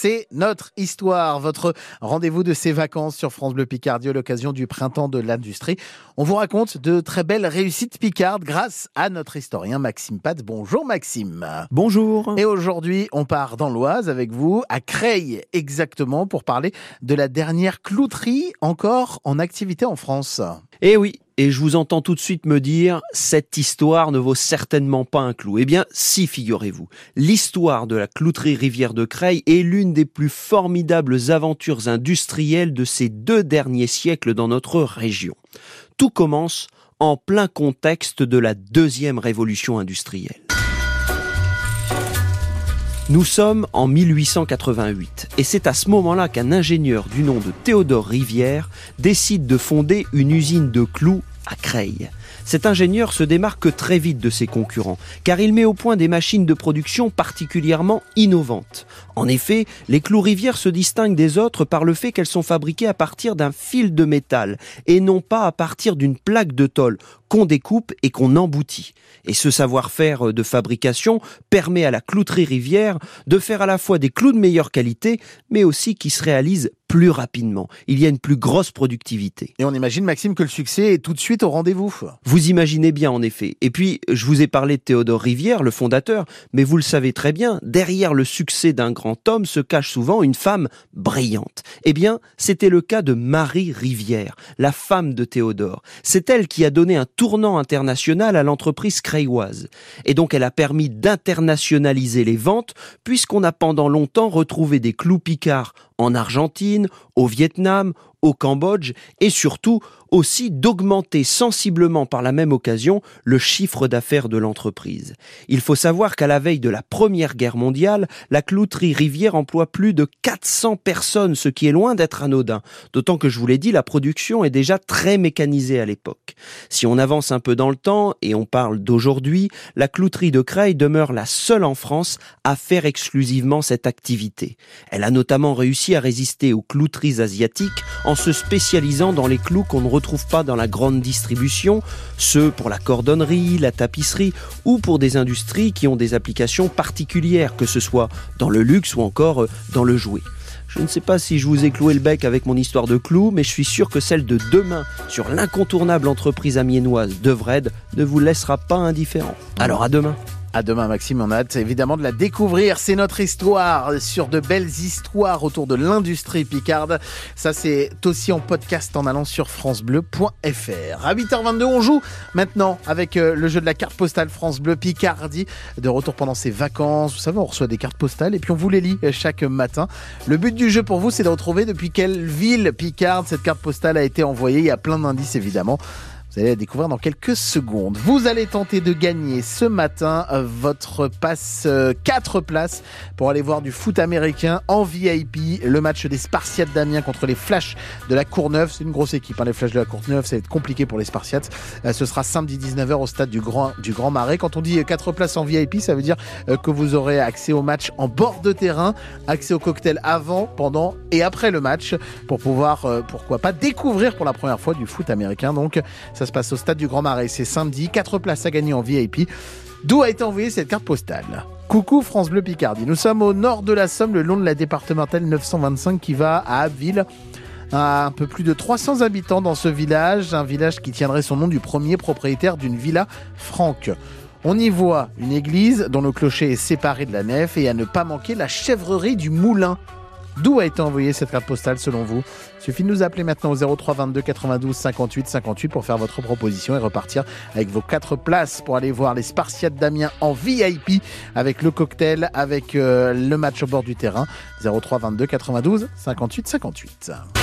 c'est notre histoire. Votre rendez-vous de ces vacances sur France Bleu Picardie à l'occasion du printemps de l'industrie. On vous raconte de très belles réussites picardes grâce à notre historien Maxime Pat. Bonjour Maxime. Bonjour. Et aujourd'hui, on part dans l'Oise avec vous, à Creil exactement, pour parler de la dernière clouterie encore en activité en France. Eh oui, et je vous entends tout de suite me dire, cette histoire ne vaut certainement pas un clou. Eh bien, si, figurez-vous. L'histoire de la clouterie Rivière de Creil est l'une des plus formidables aventures industrielles de ces deux derniers siècles dans notre région. Tout commence en plein contexte de la deuxième révolution industrielle. Nous sommes en 1888 et c'est à ce moment-là qu'un ingénieur du nom de Théodore Rivière décide de fonder une usine de clous à Creil. Cet ingénieur se démarque très vite de ses concurrents, car il met au point des machines de production particulièrement innovantes. En effet, les clous rivières se distinguent des autres par le fait qu'elles sont fabriquées à partir d'un fil de métal, et non pas à partir d'une plaque de tôle qu'on découpe et qu'on emboutit. Et ce savoir-faire de fabrication permet à la clouterie rivière de faire à la fois des clous de meilleure qualité, mais aussi qui se réalisent plus rapidement. Il y a une plus grosse productivité. Et on imagine, Maxime, que le succès est tout de suite au rendez-vous. Vous imaginez bien, en effet. Et puis, je vous ai parlé de Théodore Rivière, le fondateur, mais vous le savez très bien, derrière le succès d'un grand homme se cache souvent une femme brillante. Eh bien, c'était le cas de Marie Rivière, la femme de Théodore. C'est elle qui a donné un tournant international à l'entreprise crayoise. Et donc, elle a permis d'internationaliser les ventes, puisqu'on a pendant longtemps retrouvé des clous picards en Argentine, au Vietnam, au Cambodge et surtout aussi d'augmenter sensiblement par la même occasion le chiffre d'affaires de l'entreprise. Il faut savoir qu'à la veille de la Première Guerre mondiale, la clouterie Rivière emploie plus de 400 personnes, ce qui est loin d'être anodin. D'autant que je vous l'ai dit, la production est déjà très mécanisée à l'époque. Si on avance un peu dans le temps et on parle d'aujourd'hui, la clouterie de Creil demeure la seule en France à faire exclusivement cette activité. Elle a notamment réussi à résister aux clouteries asiatiques en se spécialisant dans les clous qu'on ne retrouve pas dans la grande distribution, ceux pour la cordonnerie, la tapisserie ou pour des industries qui ont des applications particulières, que ce soit dans le luxe ou encore euh, dans le jouet. Je ne sais pas si je vous ai cloué le bec avec mon histoire de clous, mais je suis sûr que celle de demain sur l'incontournable entreprise amiénoise de Vred ne vous laissera pas indifférent. Alors à demain à demain, Maxime. On a hâte évidemment de la découvrir. C'est notre histoire sur de belles histoires autour de l'industrie picarde. Ça, c'est aussi en podcast en allant sur FranceBleu.fr. À 8h22, on joue maintenant avec euh, le jeu de la carte postale France Bleu Picardie. De retour pendant ses vacances. Vous savez, on reçoit des cartes postales et puis on vous les lit euh, chaque matin. Le but du jeu pour vous, c'est de retrouver depuis quelle ville picarde cette carte postale a été envoyée. Il y a plein d'indices évidemment. Vous allez la découvrir dans quelques secondes. Vous allez tenter de gagner ce matin euh, votre passe 4 euh, places pour aller voir du foot américain en VIP, le match des Spartiates d'Amiens contre les Flashs de la Courneuve. C'est une grosse équipe, hein, les Flashs de la Courneuve, ça va être compliqué pour les Spartiates. Euh, ce sera samedi 19h au stade du Grand, du Grand Marais. Quand on dit 4 places en VIP, ça veut dire que vous aurez accès au match en bord de terrain, accès au cocktail avant, pendant et après le match pour pouvoir, pourquoi pas, découvrir pour la première fois du foot américain. Donc, ça se passe au stade du Grand Marais. C'est samedi. 4 places à gagner en VIP. D'où a été envoyée cette carte postale Coucou France Bleu Picardie. Nous sommes au nord de la Somme, le long de la départementale 925 qui va à Abbeville. Un peu plus de 300 habitants dans ce village, un village qui tiendrait son nom du premier propriétaire d'une villa franque. On y voit une église dont le clocher est séparé de la nef et à ne pas manquer la chèvrerie du moulin D'où a été envoyée cette carte postale selon vous? Il suffit de nous appeler maintenant au 03 22 92 58 58 pour faire votre proposition et repartir avec vos quatre places pour aller voir les Spartiates d'Amiens en VIP avec le cocktail, avec euh, le match au bord du terrain. 03 22 92 58 58.